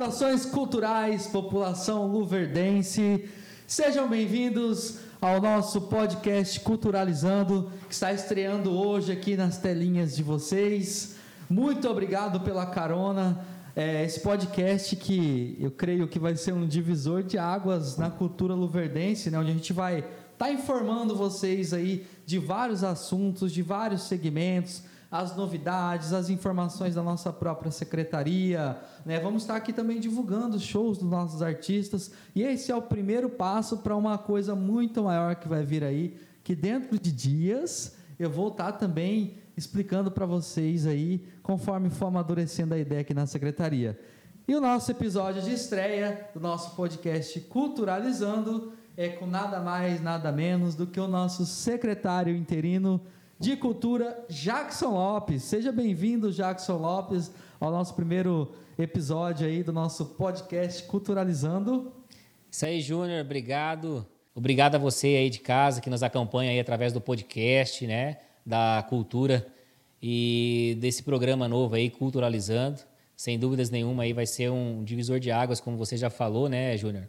Saudações culturais, população luverdense. Sejam bem-vindos ao nosso podcast Culturalizando, que está estreando hoje aqui nas telinhas de vocês. Muito obrigado pela carona. É, esse podcast que eu creio que vai ser um divisor de águas na cultura luverdense, né, onde a gente vai estar tá informando vocês aí de vários assuntos, de vários segmentos, as novidades, as informações da nossa própria secretaria. Né? Vamos estar aqui também divulgando os shows dos nossos artistas. E esse é o primeiro passo para uma coisa muito maior que vai vir aí, que dentro de dias eu vou estar também explicando para vocês aí, conforme for amadurecendo a ideia aqui na secretaria. E o nosso episódio de estreia do nosso podcast Culturalizando é com nada mais, nada menos do que o nosso secretário interino de Cultura, Jackson Lopes. Seja bem-vindo, Jackson Lopes, ao nosso primeiro episódio aí do nosso podcast Culturalizando. Isso aí, Júnior, obrigado. Obrigado a você aí de casa que nos acompanha aí através do podcast, né, da cultura e desse programa novo aí, Culturalizando. Sem dúvidas nenhuma aí vai ser um divisor de águas, como você já falou, né, Júnior?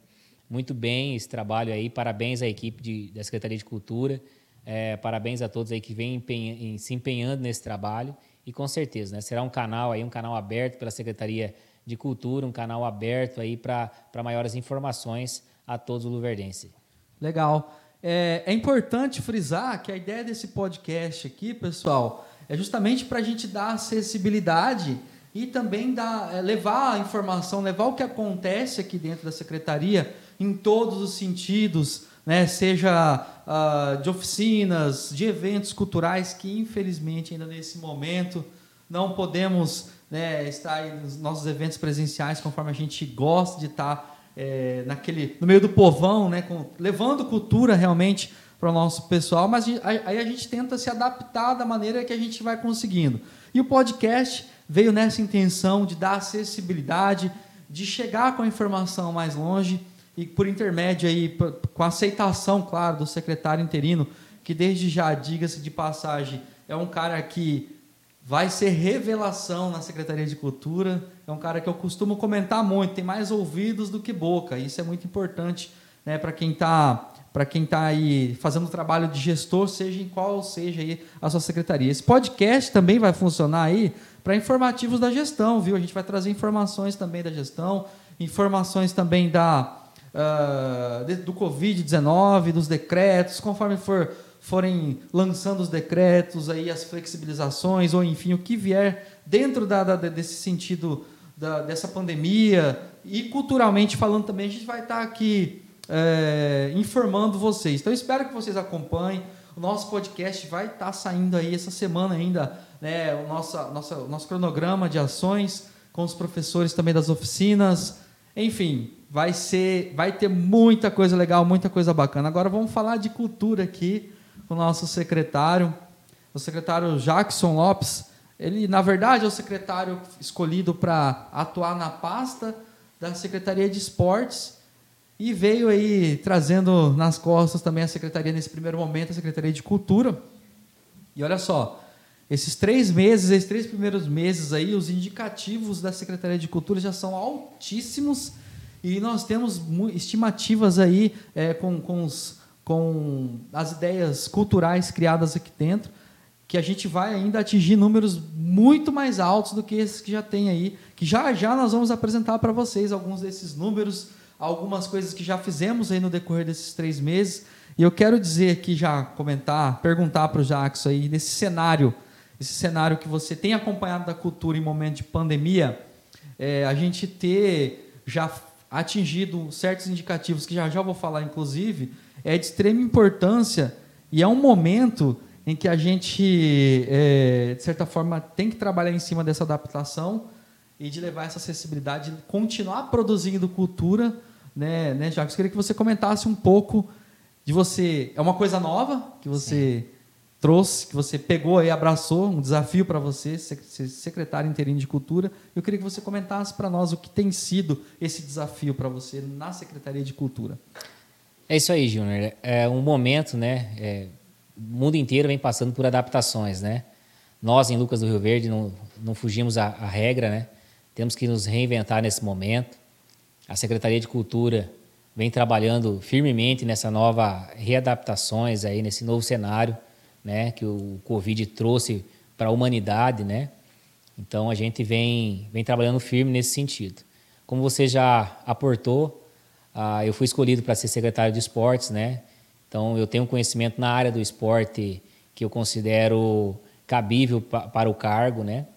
Muito bem esse trabalho aí, parabéns à equipe de, da Secretaria de Cultura é, parabéns a todos aí que vêm empenha, se empenhando nesse trabalho e com certeza, né, será um canal aí, um canal aberto pela Secretaria de Cultura, um canal aberto aí para maiores informações a todos os luverdenses. Legal. É, é, importante frisar que a ideia desse podcast aqui, pessoal, é justamente para a gente dar acessibilidade e também dar, é, levar a informação, levar o que acontece aqui dentro da secretaria em todos os sentidos, né? seja uh, de oficinas, de eventos culturais que, infelizmente, ainda nesse momento não podemos né, estar nos nossos eventos presenciais conforme a gente gosta de estar é, naquele, no meio do povão, né, com, levando cultura realmente para o nosso pessoal, mas aí a gente tenta se adaptar da maneira que a gente vai conseguindo. E o podcast veio nessa intenção de dar acessibilidade, de chegar com a informação mais longe e por intermédio aí, com aceitação, claro, do secretário interino, que desde já, diga-se de passagem, é um cara que vai ser revelação na Secretaria de Cultura, é um cara que eu costumo comentar muito, tem mais ouvidos do que boca, isso é muito importante né, para quem está para quem está aí fazendo o trabalho de gestor, seja em qual seja aí a sua secretaria. Esse podcast também vai funcionar aí para informativos da gestão, viu? A gente vai trazer informações também da gestão, informações também da, uh, do Covid-19, dos decretos, conforme for, forem lançando os decretos, aí as flexibilizações, ou enfim, o que vier dentro da, da desse sentido da, dessa pandemia, e culturalmente falando também, a gente vai estar aqui é, informando vocês. Então, espero que vocês acompanhem. O nosso podcast vai estar saindo aí essa semana ainda, né, o nosso, nosso, nosso cronograma de ações com os professores também das oficinas. Enfim, vai ser, vai ter muita coisa legal, muita coisa bacana. Agora vamos falar de cultura aqui com o nosso secretário, o secretário Jackson Lopes. Ele, na verdade, é o secretário escolhido para atuar na pasta da Secretaria de Esportes e veio aí trazendo nas costas também a secretaria nesse primeiro momento, a Secretaria de Cultura. E olha só, esses três meses, esses três primeiros meses aí, os indicativos da Secretaria de Cultura já são altíssimos e nós temos estimativas aí é, com, com, os, com as ideias culturais criadas aqui dentro, que a gente vai ainda atingir números muito mais altos do que esses que já tem aí, que já já nós vamos apresentar para vocês alguns desses números, algumas coisas que já fizemos aí no decorrer desses três meses. E eu quero dizer aqui já, comentar, perguntar para o Jackson aí, nesse cenário, esse cenário que você tem acompanhado da cultura em momento de pandemia, é, a gente ter já atingido certos indicativos, que já já vou falar, inclusive, é de extrema importância e é um momento em que a gente, é, de certa forma, tem que trabalhar em cima dessa adaptação e de levar essa acessibilidade, continuar produzindo cultura, né, né Jacques? Queria que você comentasse um pouco de você. É uma coisa nova que você Sim trouxe, que você pegou e abraçou, um desafio para você, secretário interino de Cultura. Eu queria que você comentasse para nós o que tem sido esse desafio para você na Secretaria de Cultura. É isso aí, Júnior. É um momento, né? É, o mundo inteiro vem passando por adaptações, né? Nós, em Lucas do Rio Verde, não, não fugimos à, à regra, né? temos que nos reinventar nesse momento. A Secretaria de Cultura vem trabalhando firmemente nessa nova readaptações aí nesse novo cenário, né, que o Covid trouxe para a humanidade, né? Então a gente vem vem trabalhando firme nesse sentido. Como você já aportou, ah, eu fui escolhido para ser secretário de esportes, né? Então eu tenho conhecimento na área do esporte que eu considero cabível pa para o cargo, né?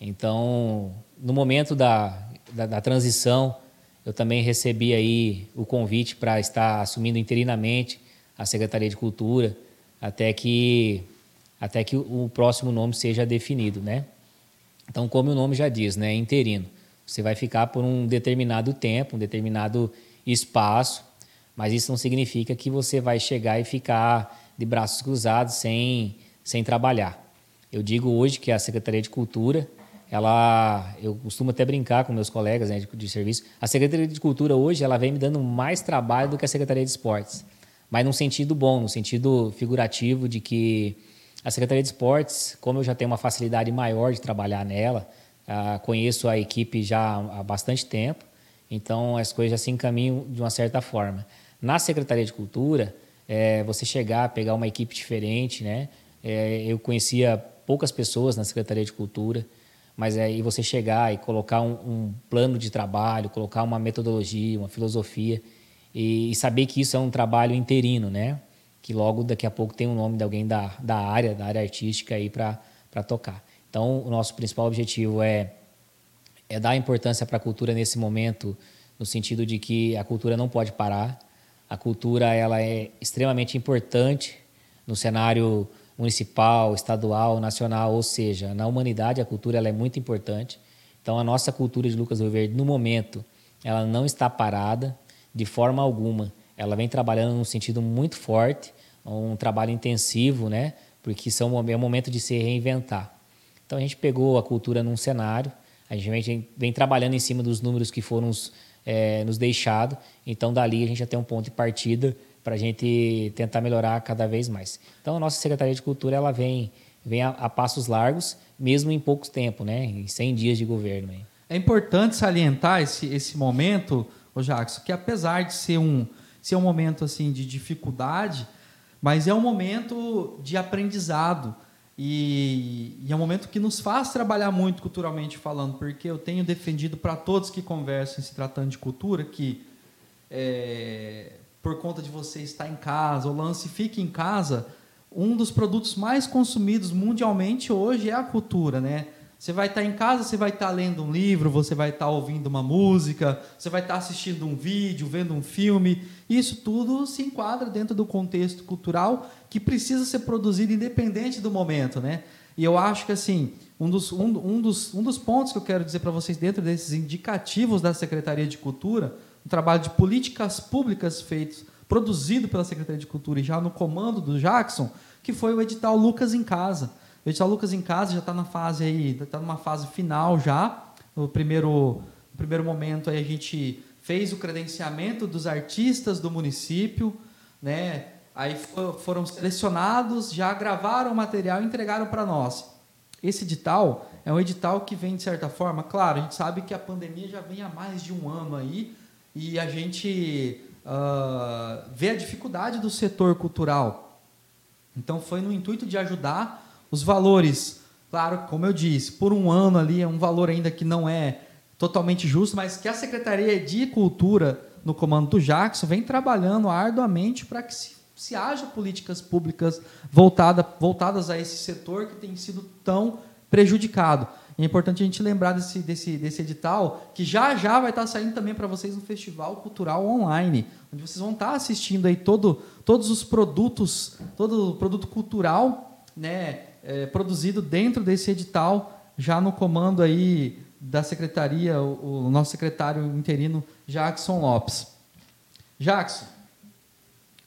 Então no momento da, da, da transição eu também recebi aí o convite para estar assumindo interinamente a Secretaria de Cultura até que até que o próximo nome seja definido, né? Então, como o nome já diz, né, interino. Você vai ficar por um determinado tempo, um determinado espaço, mas isso não significa que você vai chegar e ficar de braços cruzados sem sem trabalhar. Eu digo hoje que a Secretaria de Cultura ela eu costumo até brincar com meus colegas né, de, de, serviço. A Secretaria de Cultura hoje ela vem me dando mais trabalho do que a Secretaria de Esportes, mas num sentido bom, no sentido figurativo de que a Secretaria de Esportes, como eu já tenho uma facilidade maior de trabalhar nela, uh, conheço a equipe já há bastante tempo, então as coisas já se encaminham de uma certa forma. Na Secretaria de Cultura, é, você chegar, pegar uma equipe diferente, né? É, eu conhecia poucas pessoas na Secretaria de Cultura mas aí você chegar e colocar um, um, plano de trabalho, colocar uma metodologia, uma filosofia e, e, saber que isso é um trabalho interino, né? Que logo daqui a pouco tem o um nome de alguém da, da área, da área artística aí para tocar. Então, o nosso principal objetivo é, é dar importância para a cultura nesse momento, no sentido de que a cultura não pode parar. A cultura ela é extremamente importante no cenário municipal, estadual, nacional, ou seja, na humanidade a cultura ela é muito importante. Então a nossa cultura de Lucas do Rio Verde, no momento, ela não está parada de forma alguma. Ela vem trabalhando num sentido muito forte, um trabalho intensivo, né? Porque são, é o momento de se reinventar. Então a gente pegou a cultura num cenário, a gente vem, trabalhando em cima dos números que foram é, nos deixados. Então dali a gente já tem um ponto de partida para a gente tentar melhorar cada vez mais. Então, a nossa Secretaria de Cultura ela vem, vem a, a passos largos, mesmo em pouco tempo, né? em 100 dias de governo. Hein? É importante salientar esse, esse momento, o Jackson, que apesar de ser um, ser um momento assim de dificuldade, mas é um momento de aprendizado. E, e, é um momento que nos faz trabalhar muito culturalmente falando, porque eu tenho defendido para todos que conversam se tratando de cultura que é, por conta de você estar em casa, o lance fique em casa, um dos produtos mais consumidos mundialmente hoje é a cultura, né? Você vai estar em casa, você vai estar lendo um livro, você vai estar ouvindo uma música, você vai estar assistindo um vídeo, vendo um filme. Isso tudo se enquadra dentro do contexto cultural que precisa ser produzido independente do momento, né? E eu acho que assim, um dos, um, um dos, um dos pontos que eu quero dizer para vocês dentro desses indicativos da Secretaria de Cultura um trabalho de políticas públicas feitos, produzido pela Secretaria de Cultura e já no comando do Jackson, que foi o edital Lucas em Casa. O edital Lucas em Casa já está na fase aí, está numa fase final já. No primeiro, no primeiro momento aí a gente fez o credenciamento dos artistas do município, né? Aí foram selecionados, já gravaram o material e entregaram para nós. Esse edital é um edital que vem de certa forma, claro, a gente sabe que a pandemia já vem há mais de um ano aí, e a gente uh, vê a dificuldade do setor cultural. Então foi no intuito de ajudar os valores. Claro, como eu disse, por um ano ali é um valor ainda que não é totalmente justo, mas que a Secretaria de Cultura, no comando do Jackson, vem trabalhando arduamente para que se, se haja políticas públicas voltada, voltadas a esse setor que tem sido tão prejudicado. É importante a gente lembrar desse, desse, desse edital, que já já vai estar saindo também para vocês um festival cultural online, onde vocês vão estar assistindo aí todo, todos os produtos, todo o produto cultural né, é, produzido dentro desse edital, já no comando aí da secretaria, o, o nosso secretário interino, Jackson Lopes. Jackson,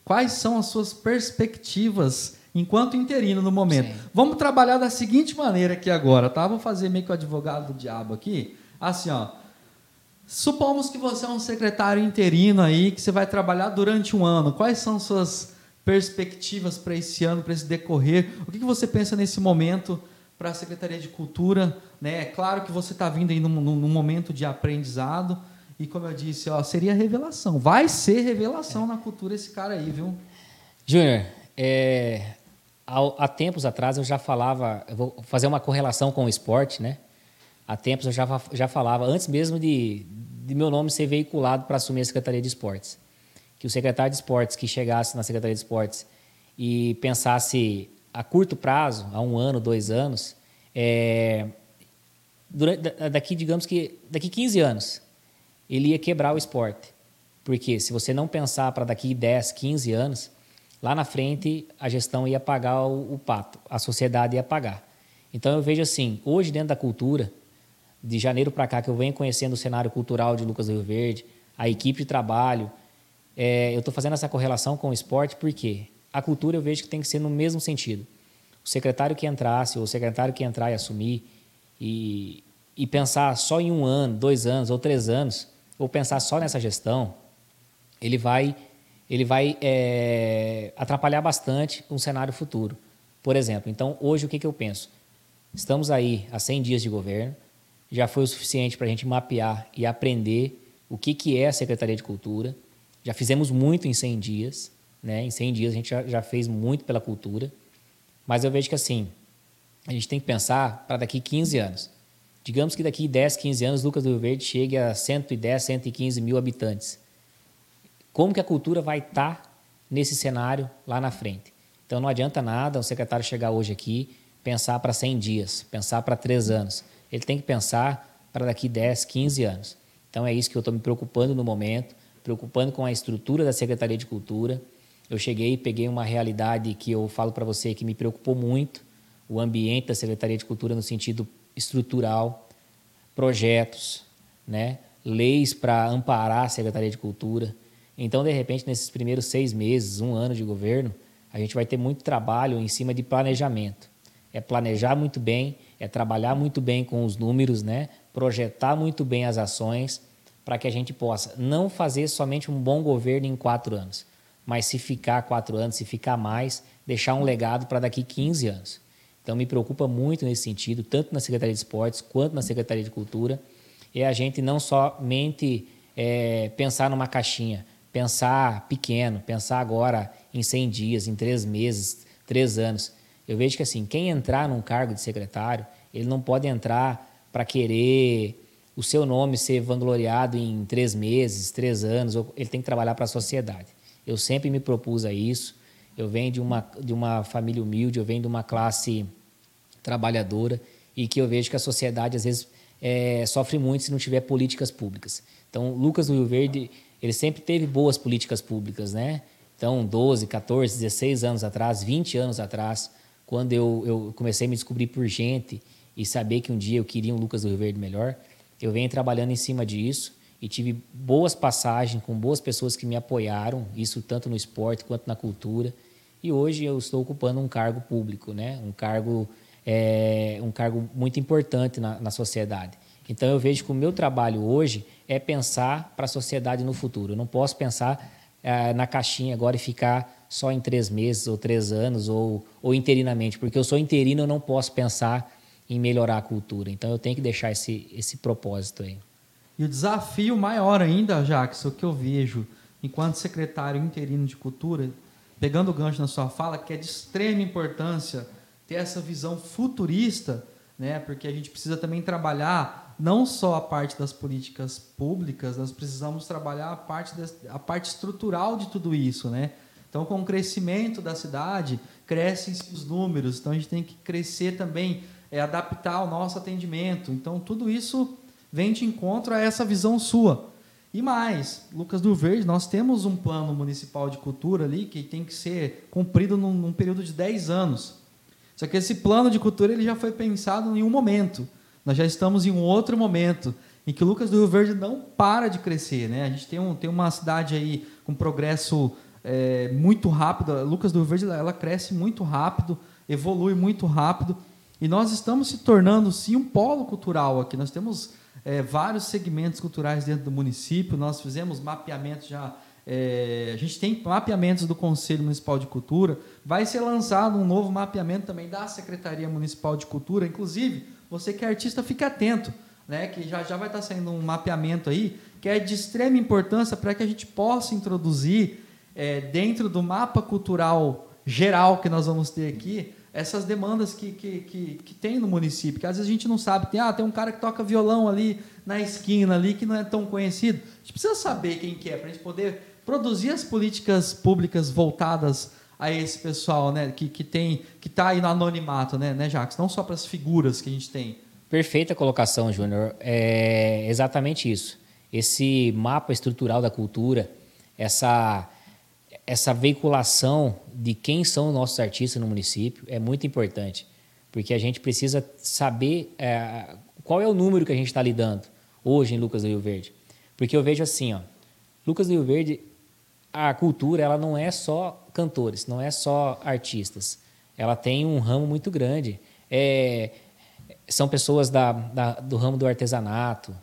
quais são as suas perspectivas enquanto interino no momento. Sim. Vamos trabalhar da seguinte maneira aqui agora, tá? Vou fazer meio que o advogado do diabo aqui. Assim, ó. Supomos que você é um secretário interino aí, que você vai trabalhar durante um ano. Quais são suas perspectivas para esse ano, para esse decorrer? O que, que você pensa nesse momento para a Secretaria de Cultura. Né? É claro que você está vindo aí num, num, momento de aprendizado. E como eu disse, ó, seria revelação. Vai ser revelação é. na cultura esse cara aí, viu? Júnior, é, há, há, tempos atrás eu já falava, eu vou fazer uma correlação com o esporte, né? Há tempos eu já, já falava, antes mesmo de, de meu nome ser veiculado para assumir a Secretaria de Esportes, que o secretário de Esportes que chegasse na Secretaria de Esportes e pensasse a curto prazo, a um ano, dois anos, é, durante, daqui, digamos que daqui 15 anos, ele ia quebrar o esporte. Porque se você não pensar para daqui 10, 15 anos, lá na frente a gestão ia pagar o, o pato, a sociedade ia pagar. Então eu vejo assim, hoje dentro da cultura, de janeiro para cá que eu venho conhecendo o cenário cultural de Lucas do Rio Verde, a equipe de trabalho, é, eu estou fazendo essa correlação com o esporte porque a cultura eu vejo que tem que ser no mesmo sentido. O secretário que entrasse, ou o secretário que entrar e assumir, e, e pensar só em um ano, dois anos ou três anos, ou pensar só nessa gestão, ele vai ele vai é, atrapalhar bastante um cenário futuro. Por exemplo, então hoje o que, que eu penso? Estamos aí há 100 dias de governo, já foi o suficiente para a gente mapear e aprender o que, que é a Secretaria de Cultura. Já fizemos muito em 100 dias, né? em 100 dias a gente já, já fez muito pela cultura, mas eu vejo que assim, a gente tem que pensar para daqui 15 anos. Digamos que daqui 10, 15 anos Lucas do Rio Verde chegue a 110, 115 mil habitantes como que a cultura vai estar tá nesse cenário lá na frente. Então não adianta nada um secretário chegar hoje aqui, pensar para 100 dias, pensar para 3 anos. Ele tem que pensar para daqui 10, 15 anos. Então é isso que eu estou me preocupando no momento, preocupando com a estrutura da Secretaria de Cultura. Eu cheguei e peguei uma realidade que eu falo para você que me preocupou muito, o ambiente da Secretaria de Cultura no sentido estrutural, projetos, né? leis para amparar a Secretaria de Cultura, então, de repente, nesses primeiros seis meses, um ano de governo, a gente vai ter muito trabalho em cima de planejamento. É planejar muito bem, é trabalhar muito bem com os números, né? projetar muito bem as ações para que a gente possa não fazer somente um bom governo em quatro anos, mas se ficar quatro anos, se ficar mais, deixar um legado para daqui 15 anos. Então, me preocupa muito nesse sentido, tanto na Secretaria de Esportes quanto na Secretaria de Cultura, é a gente não somente é, pensar numa caixinha, pensar pequeno, pensar agora em 100 dias, em três meses, três anos. Eu vejo que assim, quem entrar num cargo de secretário, ele não pode entrar para querer o seu nome ser vangloriado em três meses, três anos, ele tem que trabalhar para a sociedade. Eu sempre me propus a isso. Eu venho de uma, de uma família humilde, eu venho de uma classe trabalhadora e que eu vejo que a sociedade às vezes é, sofre muito se não tiver políticas públicas. Então, Lucas do Rio Verde ele sempre teve boas políticas públicas, né? Então, 12, 14, 16 anos atrás, 20 anos atrás, quando eu, eu comecei a me descobrir por gente e saber que um dia eu queria um Lucas do Rio Verde melhor, eu venho trabalhando em cima disso e tive boas passagens com boas pessoas que me apoiaram, isso tanto no esporte quanto na cultura. E hoje eu estou ocupando um cargo público, né? um, cargo, é, um cargo muito importante na, na sociedade. Então eu vejo que o meu trabalho hoje é pensar para a sociedade no futuro. Eu não posso pensar é, na caixinha agora e ficar só em três meses ou três anos ou, ou interinamente, porque eu sou interino, eu não posso pensar em melhorar a cultura. Então eu tenho que deixar esse, esse propósito aí. E o desafio maior ainda, Jackson, que eu vejo enquanto secretário interino de cultura, pegando o gancho na sua fala, que é de extrema importância ter essa visão futurista, né? Porque a gente precisa também trabalhar não só a parte das políticas públicas, nós precisamos trabalhar a parte, a parte estrutural de tudo isso, né? Então, com o crescimento da cidade, crescem os números, então a gente tem que crescer também, é, adaptar o nosso atendimento. Então, tudo isso vem de encontro a essa visão sua. E mais, Lucas do Verde, nós temos um plano municipal de cultura ali que tem que ser cumprido num, num período de 10 anos. Só que esse plano de cultura ele já foi pensado em um momento. Nós já estamos em um outro momento em que Lucas do Rio Verde não para de crescer. Né? A gente tem, um, tem uma cidade aí com progresso é, muito rápido. Lucas do Rio Verde ela cresce muito rápido, evolui muito rápido. E nós estamos se tornando, sim, um polo cultural aqui. Nós temos é, vários segmentos culturais dentro do município. Nós fizemos mapeamento já É, a gente tem mapeamentos do Conselho Municipal de Cultura. Vai ser lançado um novo mapeamento também da Secretaria Municipal de Cultura. Inclusive, você que é artista, fique atento, né? Que já, já vai estar saindo um mapeamento aí que é de extrema importância para que a gente possa introduzir é, dentro do mapa cultural geral que nós vamos ter aqui essas demandas que, que, que, que, tem no município, que às vezes a gente não sabe. Tem, ah, tem um cara que toca violão ali na esquina ali que não é tão conhecido. A gente precisa saber quem que é para a gente poder produzir as políticas públicas voltadas a esse pessoal, né, que, que tem que está aí no anonimato, né, né, Jacques? Não só para as figuras que a gente tem. Perfeita colocação, Júnior. É exatamente isso. Esse mapa estrutural da cultura, essa essa veiculação de quem são os nossos artistas no município é muito importante, porque a gente precisa saber é, qual é o número que a gente está lidando hoje em Lucas do Rio Verde. Porque eu vejo assim, ó, Lucas do Rio Verde, a cultura ela não é só cantores, não é só artistas, ela tem um ramo muito grande. É, são pessoas da, da, do ramo do artesanato,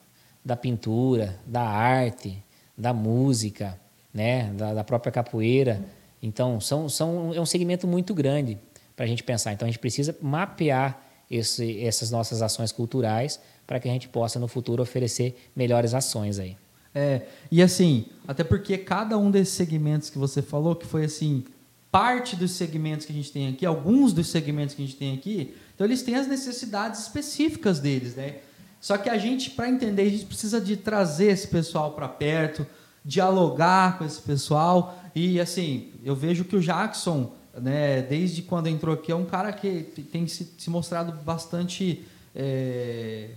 da pintura, da arte, da música, né, da, da própria capoeira. Então, são, são, é um segmento muito grande para a gente pensar. Então, a gente precisa mapear esse, essas nossas ações culturais para que a gente possa, no futuro, oferecer melhores ações aí. É, e assim, até porque cada um desses segmentos que você falou, que foi assim, parte dos segmentos que a gente tem aqui, alguns dos segmentos que a gente tem aqui, então eles têm as necessidades específicas deles, né? Só que a gente, para entender, a gente precisa de trazer esse pessoal para perto, dialogar com esse pessoal. E assim, eu vejo que o Jackson, né, desde quando entrou aqui, é um cara que tem se, se mostrado bastante é,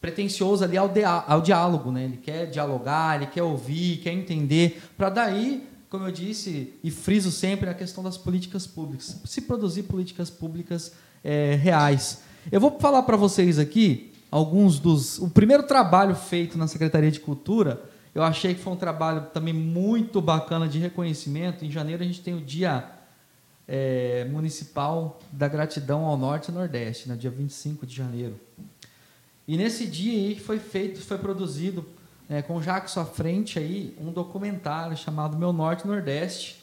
pretencioso ali ao, ao diálogo. Né? Ele quer dialogar, ele quer ouvir, quer entender, para daí, como eu disse, e friso sempre a questão das políticas públicas. Se produzir políticas públicas é, reais. Eu vou falar para vocês aqui alguns dos. O primeiro trabalho feito na Secretaria de Cultura eu achei que foi um trabalho também muito bacana de reconhecimento. Em janeiro a gente tem o Dia é, Municipal da Gratidão ao Norte e Nordeste, no né, dia 25 de janeiro. E nesse dia aí foi feito, foi produzido né, com o Jacques à frente aí um documentário chamado Meu Norte e Nordeste,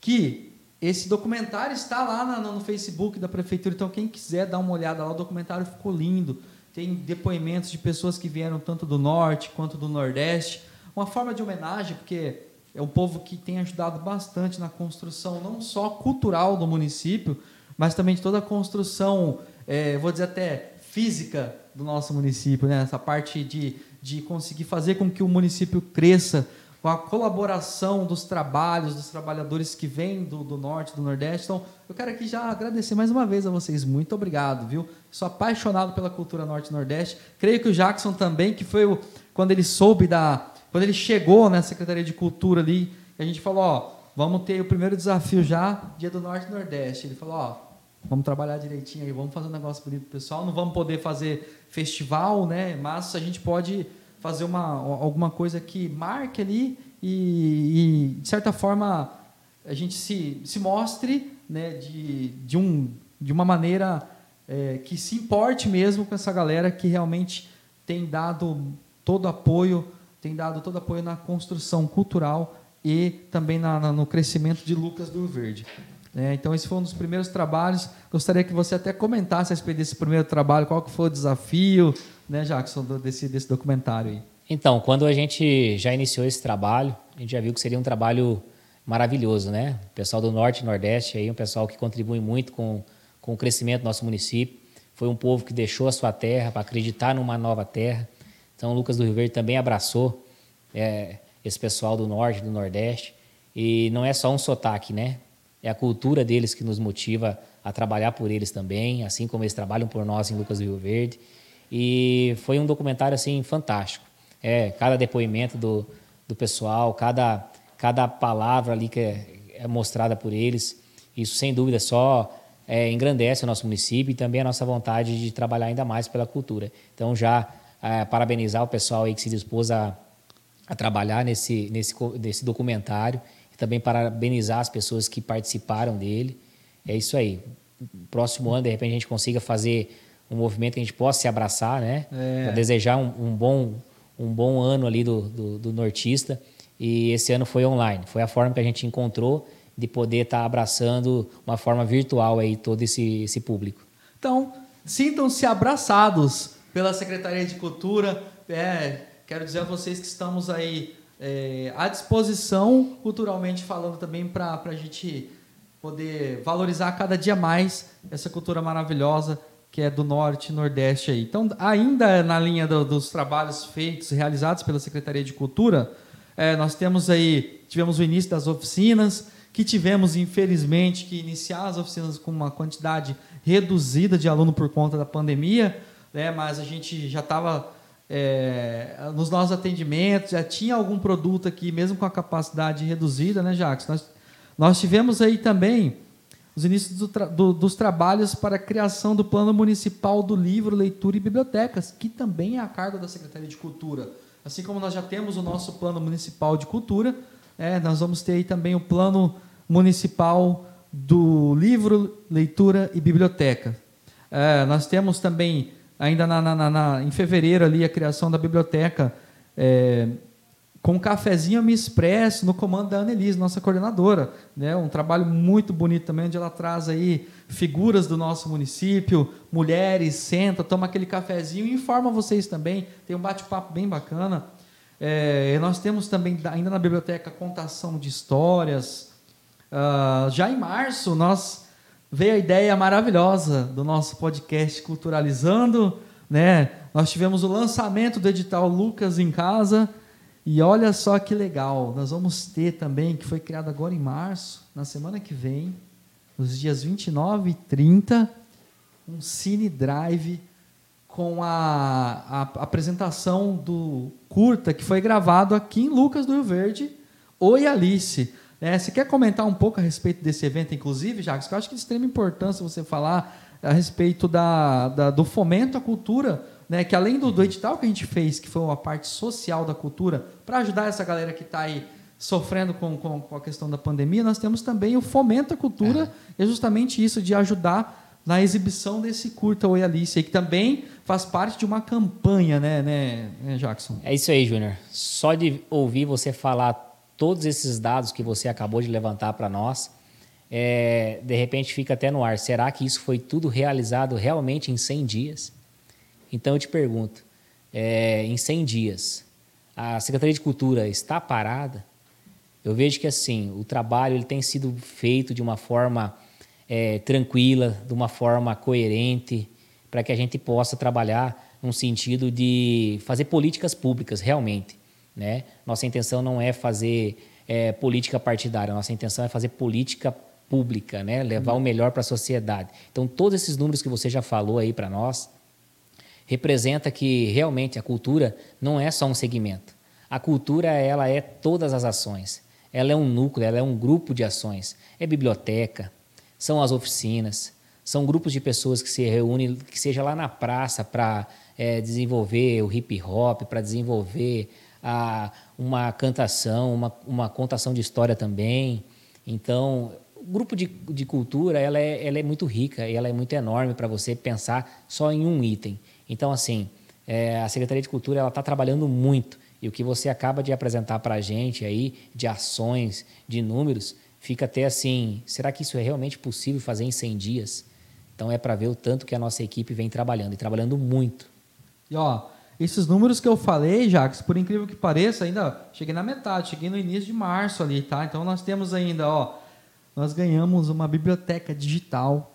que esse documentário está lá no Facebook da prefeitura, então quem quiser dar uma olhada lá, o documentário ficou lindo tem depoimentos de pessoas que vieram tanto do norte quanto do nordeste. Uma forma de homenagem, porque é um povo que tem ajudado bastante na construção não só cultural do município, mas também de toda a construção, é, vou dizer até física do nosso município, né? essa parte de, de conseguir fazer com que o município cresça com a colaboração dos trabalhos, dos trabalhadores que vêm do, do norte, do nordeste. Então, eu quero aqui já agradecer mais uma vez a vocês. Muito obrigado, viu? Sou apaixonado pela cultura norte e nordeste. Creio que o Jackson também, que foi o, quando ele soube da. Quando ele chegou na Secretaria de Cultura ali, a gente falou, ó, vamos ter o primeiro desafio já, dia do norte e nordeste. Ele falou, ó, vamos trabalhar direitinho aí, vamos fazer um negócio bonito pro pessoal. Não vamos poder fazer festival, né? Mas a gente pode fazer uma, alguma coisa que marque ali e, e, de certa forma, a gente se, se mostre né, de, de, um, de uma maneira é, que se importe mesmo com essa galera que realmente tem dado todo apoio, tem dado todo apoio na construção cultural e também na, na, no crescimento de Lucas do Verde. É, então esse foi um dos primeiros trabalhos. Gostaria que você até comentasse a respeito desse primeiro trabalho, qual que foi o desafio, né, Jackson, desse, desse documentário aí. Então, quando a gente já iniciou esse trabalho, a gente já viu que seria um trabalho maravilhoso, né? O pessoal do Norte e Nordeste aí, um pessoal que contribui muito com, com o crescimento do nosso município. Foi um povo que deixou a sua terra para acreditar numa nova terra. Então, Lucas do Rio Verde também abraçou é, esse pessoal do Norte do Nordeste. E não é só um sotaque, né? É a cultura deles que nos motiva a trabalhar por eles também, assim como eles trabalham por nós em Lucas do Rio Verde. E foi um documentário assim fantástico. É, cada depoimento do, do pessoal, cada, cada palavra ali que é, é mostrada por eles, isso sem dúvida só é, engrandece o nosso município e também a nossa vontade de trabalhar ainda mais pela cultura. Então, já é, parabenizar o pessoal aí que se dispôs a, a trabalhar nesse, nesse, nesse documentário também parabenizar as pessoas que participaram dele. É isso aí. Próximo ano, de repente, a gente consiga fazer um movimento que a gente possa se abraçar, né? É. Para desejar um, um, bom, um bom ano ali do, do, do nortista e esse ano foi online. Foi a forma que a gente encontrou de poder estar tá abraçando uma forma virtual aí todo esse, esse público. Então, sintam-se abraçados pela Secretaria de Cultura. É, quero dizer a vocês que estamos aí é, à disposição, culturalmente falando também, para a gente poder valorizar cada dia mais essa cultura maravilhosa que é do Norte e Nordeste aí. Então, ainda na linha do, dos trabalhos feitos, realizados pela Secretaria de Cultura, é, nós temos aí, tivemos o início das oficinas, que tivemos, infelizmente, que iniciar as oficinas com uma quantidade reduzida de aluno por conta da pandemia, né, mas a gente já estava é, nos nossos atendimentos, já tinha algum produto aqui, mesmo com a capacidade reduzida, né, Jacques? Nós, nós tivemos aí também os inícios do tra do, dos trabalhos para a criação do Plano Municipal do Livro, Leitura e Bibliotecas, que também é a cargo da Secretaria de Cultura. Assim como nós já temos o nosso Plano Municipal de Cultura, é, nós vamos ter aí também o Plano Municipal do Livro, Leitura e Biblioteca. É, nós temos também, ainda na, na, na, em fevereiro, ali, a criação da biblioteca é, com um cafezinho me expresso no comando da Annelise, nossa coordenadora. Né? Um trabalho muito bonito também, onde ela traz aí figuras do nosso município, mulheres, senta, toma aquele cafezinho e informa vocês também. Tem um bate-papo bem bacana. É, nós temos também, ainda na biblioteca, contação de histórias. Uh, já em março, nós veio a ideia maravilhosa do nosso podcast Culturalizando. Né? Nós tivemos o lançamento do edital Lucas em Casa, e olha só que legal, nós vamos ter também, que foi criado agora em março, na semana que vem, nos dias 29 e 30, um Cine Drive com a, a, apresentação do curta que foi gravado aqui em Lucas do Rio Verde, Oi Alice. É, você quer comentar um pouco a respeito desse evento, inclusive, Jacques? Que eu acho que é de extrema importância você falar a respeito da, da do fomento à cultura né, que além do, do edital que a gente fez, que foi uma parte social da cultura, para ajudar essa galera que está aí sofrendo com, com, com, a questão da pandemia, nós temos também o Fomento à Cultura, é, é justamente isso, de ajudar na exibição desse curta Oi Alice, que também faz parte de uma campanha, né, né, né Jackson? É isso aí, Júnior. Só de ouvir você falar todos esses dados que você acabou de levantar para nós, é, de repente fica até no ar. Será que isso foi tudo realizado realmente em 100 dias? Então eu te pergunto, é, em 100 dias, a Secretaria de Cultura está parada? Eu vejo que assim o trabalho ele tem sido feito de uma forma é, tranquila, de uma forma coerente, para que a gente possa trabalhar num sentido de fazer políticas públicas realmente. Né? Nossa intenção não é fazer é, política partidária, nossa intenção é fazer política pública, né? levar o melhor para a sociedade. Então, todos esses números que você já falou aí para nós, representa que realmente a cultura não é só um segmento. A cultura ela é todas as ações. Ela é um núcleo, ela é um grupo de ações. É biblioteca, são as oficinas, são grupos de pessoas que se reúnem, que seja lá na praça para é, desenvolver o hip hop, para desenvolver a, uma cantação, uma, uma contação de história também. Então, o grupo de, de cultura ela é, ela é muito rica ela é muito enorme para você pensar só em um item. Então, assim, é, a Secretaria de Cultura ela está trabalhando muito e o que você acaba de apresentar para a gente aí, de ações, de números, fica até assim, será que isso é realmente possível fazer em 100 dias? Então é para ver o tanto que a nossa equipe vem trabalhando, e trabalhando muito. E ó, esses números que eu falei, Jacques, por incrível que pareça, ainda cheguei na metade, cheguei no início de março ali, tá? Então nós temos ainda, ó, nós ganhamos uma biblioteca digital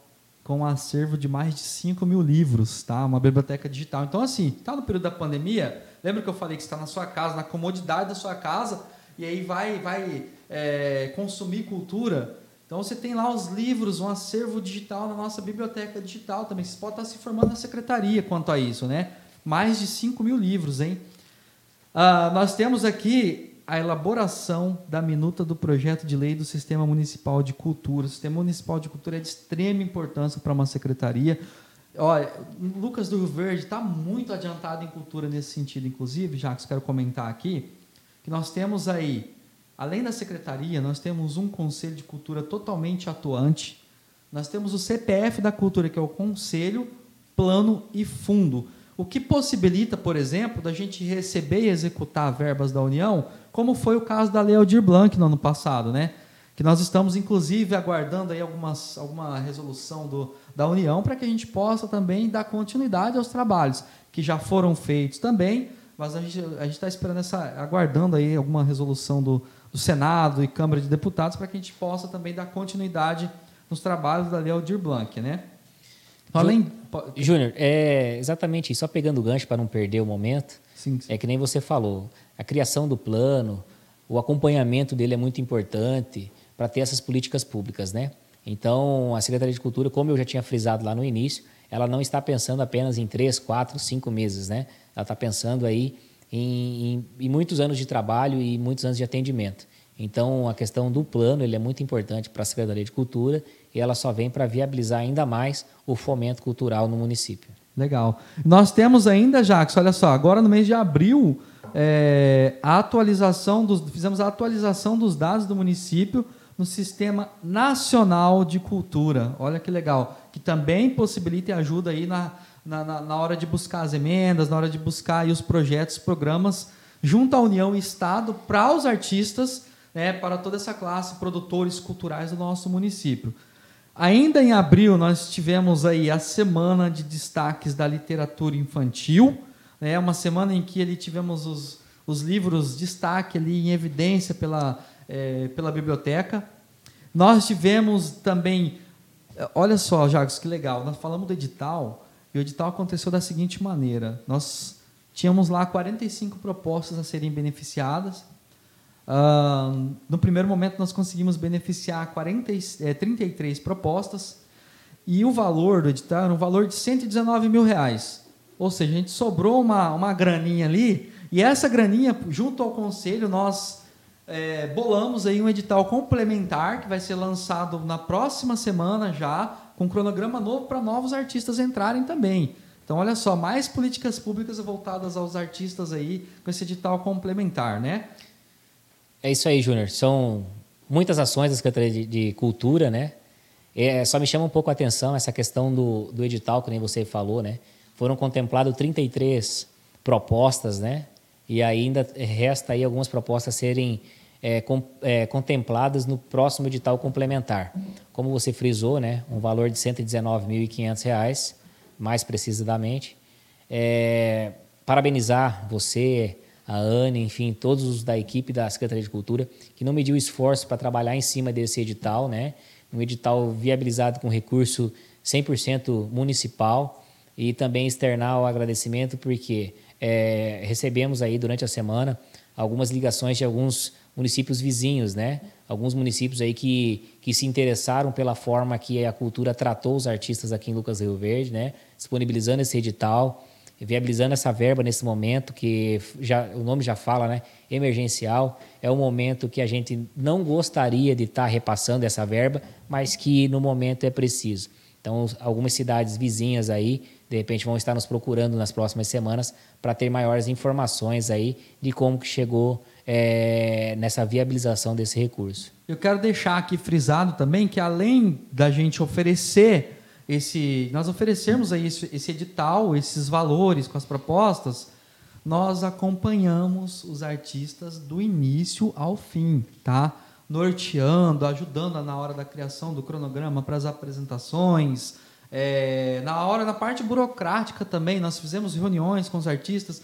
com um acervo de mais de 5 mil livros, tá? Uma biblioteca digital. Então, assim, tá no período da pandemia, lembra que eu falei que está na sua casa, na comodidade da sua casa, e aí vai, vai é, consumir cultura. Então, você tem lá os livros, um acervo digital na nossa biblioteca digital também. Você pode estar se formando na secretaria quanto a isso, né? Mais de 5 mil livros, hein? Ah, nós temos aqui a elaboração da minuta do projeto de lei do Sistema Municipal de Cultura. O Sistema Municipal de Cultura é de extrema importância para uma secretaria. Olha, Lucas do Rio Verde está muito adiantado em cultura nesse sentido, inclusive, eu quero comentar aqui, que nós temos aí, além da secretaria, nós temos um conselho de cultura totalmente atuante, nós temos o CPF da cultura, que é o Conselho, Plano e Fundo. O que possibilita, por exemplo, da gente receber e executar verbas da União, como foi o caso da Lei Aldir Blanc no ano passado, né? Que nós estamos, inclusive, aguardando aí algumas, alguma resolução do, da União para que a gente possa também dar continuidade aos trabalhos que já foram feitos também, mas a gente a está esperando essa, aguardando aí alguma resolução do, do Senado e Câmara de Deputados para que a gente possa também dar continuidade nos trabalhos da Lei Aldir Blanc, né? Além... Júnior, é exatamente isso. Só pegando o gancho para não perder o momento, sim, sim. é que nem você falou. A criação do plano, o acompanhamento dele é muito importante para ter essas políticas públicas, né? Então, a Secretaria de Cultura, como eu já tinha frisado lá no início, ela não está pensando apenas em três, quatro, cinco meses, né? Ela está pensando aí em, em, em, muitos anos de trabalho e muitos anos de atendimento. Então, a questão do plano ele é muito importante para a Secretaria de Cultura e ela só vem para viabilizar ainda mais o fomento cultural no município. Legal. Nós temos ainda, Jacques, olha só, agora no mês de abril, é, a atualização dos, fizemos a atualização dos dados do município no Sistema Nacional de Cultura. Olha que legal. Que também possibilita e ajuda aí na, na, na hora de buscar as emendas, na hora de buscar aí os projetos, programas, junto à União e Estado, para os artistas, né, para toda essa classe, produtores culturais do nosso município. Ainda em abril, nós tivemos aí a semana de destaques da literatura infantil, né, uma semana em que ali tivemos os, os livros destaque ali em evidência pela, é, pela biblioteca. Nós tivemos também, olha só, Jacques, que legal, nós falamos do edital, e o edital aconteceu da seguinte maneira: nós tínhamos lá 45 propostas a serem beneficiadas, Uh, no primeiro momento, nós conseguimos beneficiar 40, é, 33 propostas e o valor do edital era um valor de 119 mil reais. Ou seja, a gente sobrou uma, uma graninha ali e essa graninha, junto ao conselho, nós é, bolamos aí um edital complementar que vai ser lançado na próxima semana já, com um cronograma novo para novos artistas entrarem também. Então, olha só, mais políticas públicas voltadas aos artistas aí com esse edital complementar, né? É isso aí, Júnior. São muitas ações da Secretaria de, de Cultura, né? É, só me chama um pouco a atenção essa questão do, do edital, que nem você falou, né? Foram contempladas 33 propostas, né? E ainda resta aí algumas propostas serem é, com, é, contempladas no próximo edital complementar. Como você frisou, né? Um valor de R$ 119.500, mais precisamente. É, parabenizar você, a Anne, enfim, todos os da equipe da Secretaria de Cultura, que não mediu esforço para trabalhar em cima desse edital, né? Um edital viabilizado com recurso 100% municipal e também externar o agradecimento porque é, recebemos aí durante a semana algumas ligações de alguns municípios vizinhos, né? Alguns municípios aí que, que se interessaram pela forma que a cultura tratou os artistas aqui em Lucas Rio Verde, né? Disponibilizando esse edital viabilizando essa verba nesse momento que já o nome já fala, né? Emergencial é um momento que a gente não gostaria de estar tá repassando essa verba, mas que no momento é preciso. Então, algumas cidades vizinhas aí, de repente, vão estar nos procurando nas próximas semanas para ter maiores informações aí de como que chegou é, nessa viabilização desse recurso. Eu quero deixar aqui frisado também que além da gente oferecer esse, nós oferecermos aí esse, esse edital, esses valores com as propostas, nós acompanhamos os artistas do início ao fim, tá? Norteando, ajudando na hora da criação do cronograma para as apresentações, é, na hora da parte burocrática também, nós fizemos reuniões com os artistas.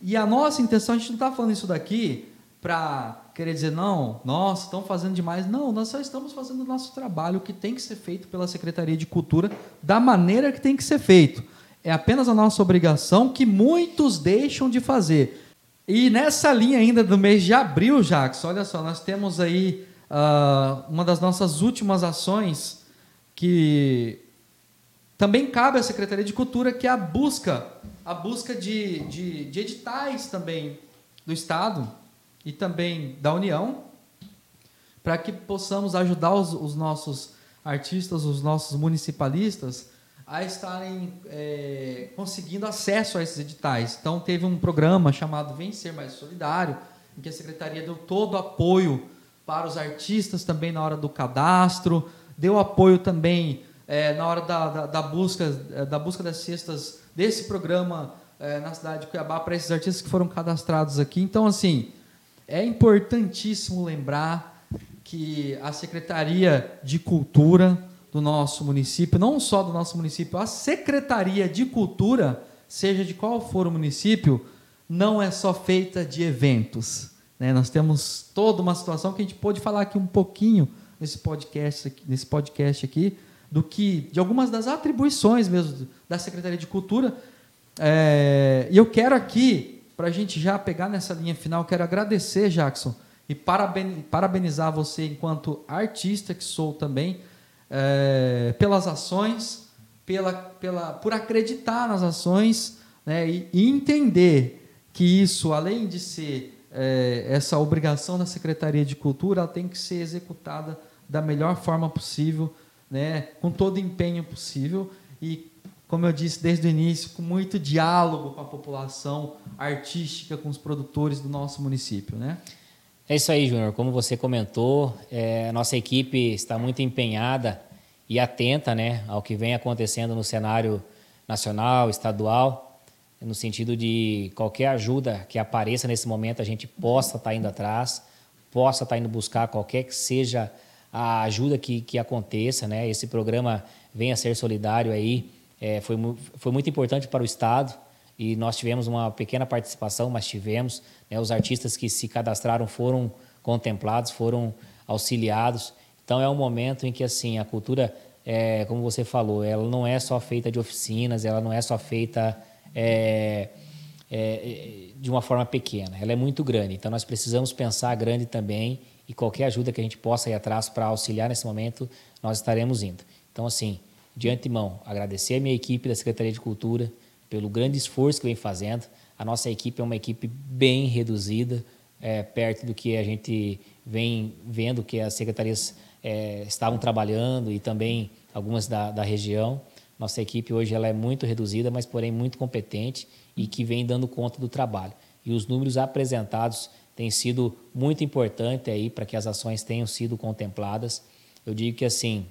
E a nossa intenção, a gente não está falando isso daqui para querer dizer, não, nós estão fazendo demais. Não, nós só estamos fazendo o nosso trabalho, que tem que ser feito pela Secretaria de Cultura, da maneira que tem que ser feito. É apenas a nossa obrigação que muitos deixam de fazer. E nessa linha ainda do mês de abril, Jacques, olha só, nós temos aí uh, uma das nossas últimas ações que também cabe à Secretaria de Cultura, que é a busca, a busca de, de, de editais também do Estado, e também da União, para que possamos ajudar os, os, nossos artistas, os nossos municipalistas a estarem é, conseguindo acesso a esses editais. Então, teve um programa chamado Vencer Mais Solidário, em que a Secretaria deu todo o apoio para os artistas também na hora do cadastro, deu apoio também é, na hora da, da, da busca, da busca das cestas desse programa é, na cidade de Cuiabá para esses artistas que foram cadastrados aqui. Então, assim, é importantíssimo lembrar que a Secretaria de Cultura do nosso município, não só do nosso município, a Secretaria de Cultura, seja de qual for o município, não é só feita de eventos. Né? Nós temos toda uma situação que a gente pôde falar aqui um pouquinho nesse podcast aqui, nesse podcast aqui do que de algumas das atribuições mesmo da Secretaria de Cultura. É, e eu quero aqui, para a gente já pegar nessa linha final, quero agradecer, Jackson, e parabenizar você enquanto artista que sou também, é, pelas ações, pela, pela, por acreditar nas ações né, e, e entender que isso, além de ser é, essa obrigação da Secretaria de Cultura, ela tem que ser executada da melhor forma possível, né, com todo empenho possível e, como eu disse desde o início, com muito diálogo com a população artística, com os produtores do nosso município. Né? É isso aí, Júnior. Como você comentou, é, nossa equipe está muito empenhada e atenta né, ao que vem acontecendo no cenário nacional, estadual, no sentido de qualquer ajuda que apareça nesse momento, a gente possa estar indo atrás, possa estar indo buscar qualquer que seja a ajuda que, que aconteça, né? Esse programa venha a ser solidário aí, é, foi, foi muito importante para o Estado e nós tivemos uma pequena participação, mas tivemos, né? Os artistas que se cadastraram foram contemplados, foram auxiliados. Então é um momento em que assim a cultura, é, como você falou, ela não é só feita de oficinas, ela não é só feita é, é, de uma forma pequena, ela é muito grande. Então nós precisamos pensar grande também e qualquer ajuda que a gente possa ir atrás para auxiliar nesse momento, nós estaremos indo. Então, assim, de antemão, agradecer a minha equipe da Secretaria de Cultura pelo grande esforço que vem fazendo. A nossa equipe é uma equipe bem reduzida, é, perto do que a gente vem vendo que as secretarias é, estavam trabalhando e também algumas da, da região. Nossa equipe hoje ela é muito reduzida, mas porém muito competente e que vem dando conta do trabalho. E os números apresentados tem sido muito importante aí para que as ações tenham sido contempladas. Eu digo que assim,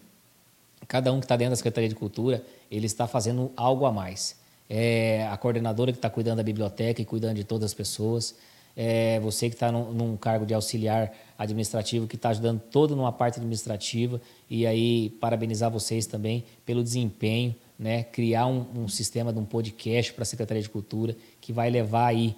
cada um que está dentro da Secretaria de Cultura, ele está fazendo algo a mais. É a coordenadora que está cuidando da biblioteca e cuidando de todas as pessoas. É você que está num, num, cargo de auxiliar administrativo, que está ajudando todo numa parte administrativa. E aí, parabenizar vocês também pelo desempenho, né? criar um, um sistema de um podcast para a Secretaria de Cultura, que vai levar aí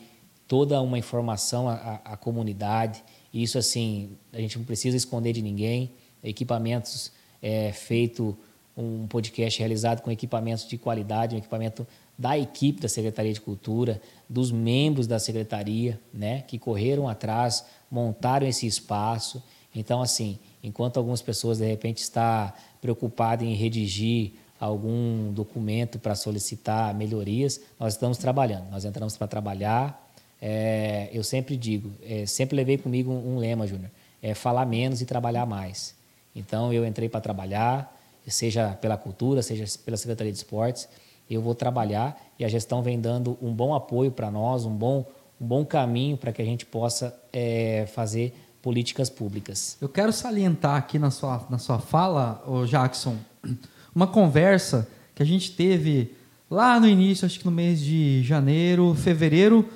toda uma informação à, à, comunidade. Isso, assim, a gente não precisa esconder de ninguém. Equipamentos é, feito um podcast realizado com equipamentos de qualidade, um equipamento da equipe da Secretaria de Cultura, dos membros da secretaria, né, que correram atrás, montaram esse espaço. Então, assim, enquanto algumas pessoas de repente está preocupadas em redigir algum documento para solicitar melhorias, nós estamos trabalhando. Nós entramos para trabalhar, é, eu sempre digo, é, sempre levei comigo um, um lema, Júnior, é falar menos e trabalhar mais. Então eu entrei para trabalhar, seja pela cultura, seja pela Secretaria de Esportes, eu vou trabalhar e a gestão vem dando um bom apoio para nós, um bom, um bom caminho para que a gente possa é, fazer políticas públicas. Eu quero salientar aqui na sua, na sua fala, Jackson, uma conversa que a gente teve lá no início, acho que no mês de janeiro, fevereiro,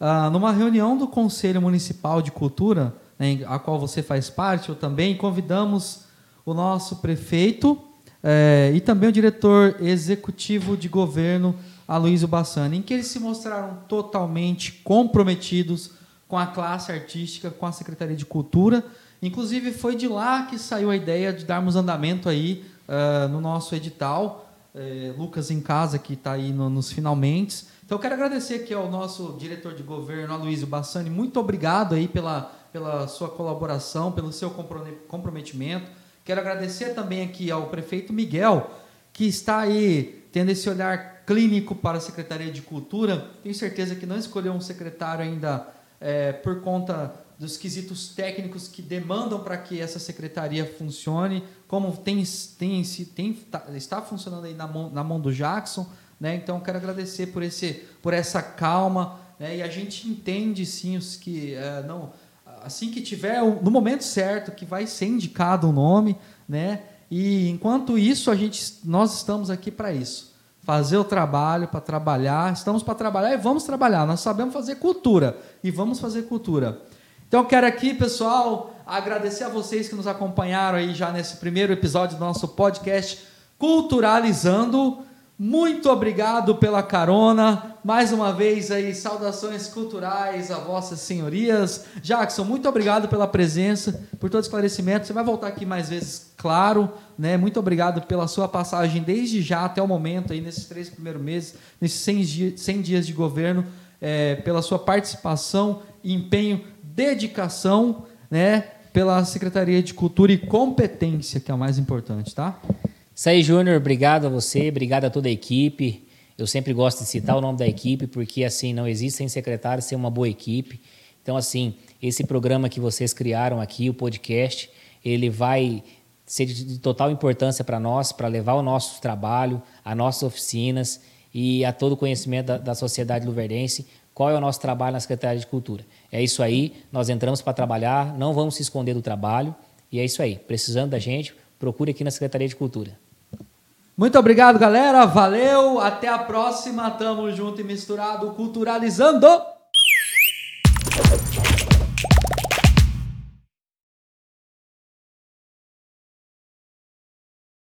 ah, numa reunião do Conselho Municipal de Cultura, né, a qual você faz parte, eu também, convidamos o nosso prefeito eh, e também o diretor executivo de governo, Aloysio Bassani, em que eles se mostraram totalmente comprometidos com a classe artística, com a Secretaria de Cultura. Inclusive, foi de lá que saiu a ideia de darmos andamento aí uh, no nosso edital. Uh, Lucas em casa, que está aí no, nos finalmente. Então, eu quero agradecer aqui ao nosso diretor de governo, Aloysio Bassani. Muito obrigado aí pela, pela sua colaboração, pelo seu comprometimento. Quero agradecer também aqui ao prefeito Miguel, que está aí tendo esse olhar clínico para a Secretaria de Cultura. Tenho certeza que não escolheu um secretário ainda é, por conta dos quesitos técnicos que demandam para que essa secretaria funcione, como tem, tem, tem, tá, está funcionando aí na mão, na mão do Jackson. Né? Então, quero agradecer por, esse, por essa calma. Né? E a gente entende, sim, os que é, não assim que tiver no momento certo que vai ser indicado o um nome, né? E enquanto isso a gente nós estamos aqui para isso, fazer o trabalho, para trabalhar. Estamos para trabalhar e vamos trabalhar. Nós sabemos fazer cultura e vamos fazer cultura. Então quero aqui, pessoal, agradecer a vocês que nos acompanharam aí já nesse primeiro episódio do nosso podcast Culturalizando. Muito obrigado pela carona. Mais uma vez aí, saudações culturais a vossas senhorias. Jackson, muito obrigado pela presença, por todo esclarecimento. Você vai voltar aqui mais vezes, claro. Né? Muito obrigado pela sua passagem desde já até o momento, aí, nesses três primeiros meses, nesses 100 dias, 100 dias de governo, é, pela sua participação, empenho, dedicação, né? pela Secretaria de Cultura e Competência, que é o mais importante, tá? Isso aí, Júnior, obrigado a você, obrigado a toda a equipe. Eu sempre gosto de citar o nome da equipe, porque assim, não existe sem secretário ser uma boa equipe. Então, assim, esse programa que vocês criaram aqui, o podcast, ele vai ser de total importância para nós, para levar o nosso trabalho, as nossas oficinas e a todo o conhecimento da, da sociedade luverdense, qual é o nosso trabalho na Secretaria de Cultura. É isso aí, nós entramos para trabalhar, não vamos se esconder do trabalho, e é isso aí. Precisando da gente, procure aqui na Secretaria de Cultura. Muito obrigado, galera. Valeu. Até a próxima. Tamo junto e misturado, culturalizando.